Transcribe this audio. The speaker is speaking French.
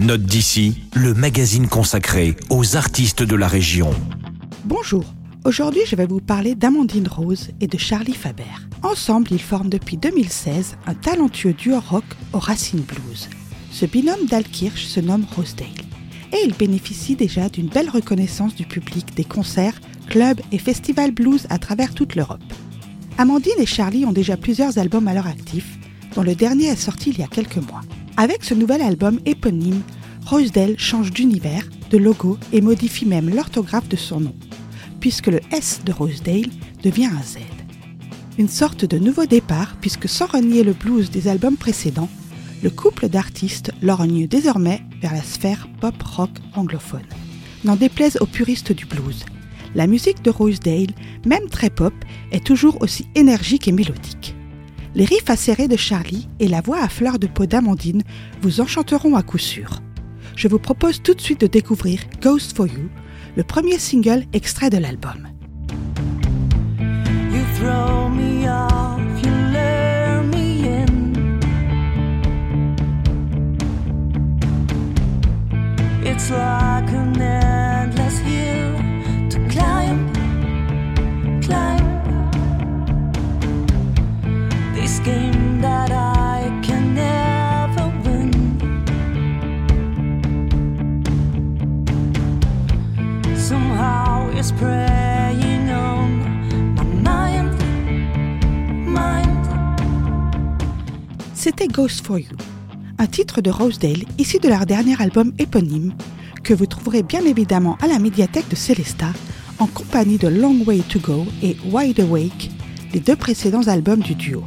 Note d'ici, le magazine consacré aux artistes de la région. Bonjour, aujourd'hui je vais vous parler d'Amandine Rose et de Charlie Faber. Ensemble, ils forment depuis 2016 un talentueux duo rock aux racines blues. Ce binôme d'Alkirch se nomme Rosedale et il bénéficie déjà d'une belle reconnaissance du public des concerts, clubs et festivals blues à travers toute l'Europe. Amandine et Charlie ont déjà plusieurs albums à leur actif, dont le dernier est sorti il y a quelques mois. Avec ce nouvel album éponyme, Rosedale change d'univers, de logo et modifie même l'orthographe de son nom, puisque le S de Rosedale devient un Z. Une sorte de nouveau départ, puisque sans renier le blues des albums précédents, le couple d'artistes lorgne désormais vers la sphère pop-rock anglophone. N'en déplaise aux puristes du blues, la musique de Rosedale, même très pop, est toujours aussi énergique et mélodique. Les riffs acérés de Charlie et la voix à fleur de peau d'Amandine vous enchanteront à coup sûr. Je vous propose tout de suite de découvrir Ghost for You, le premier single extrait de l'album. C'était Ghost for You, un titre de Rosedale issu de leur dernier album éponyme que vous trouverez bien évidemment à la médiathèque de Celesta en compagnie de Long Way to Go et Wide Awake, les deux précédents albums du duo.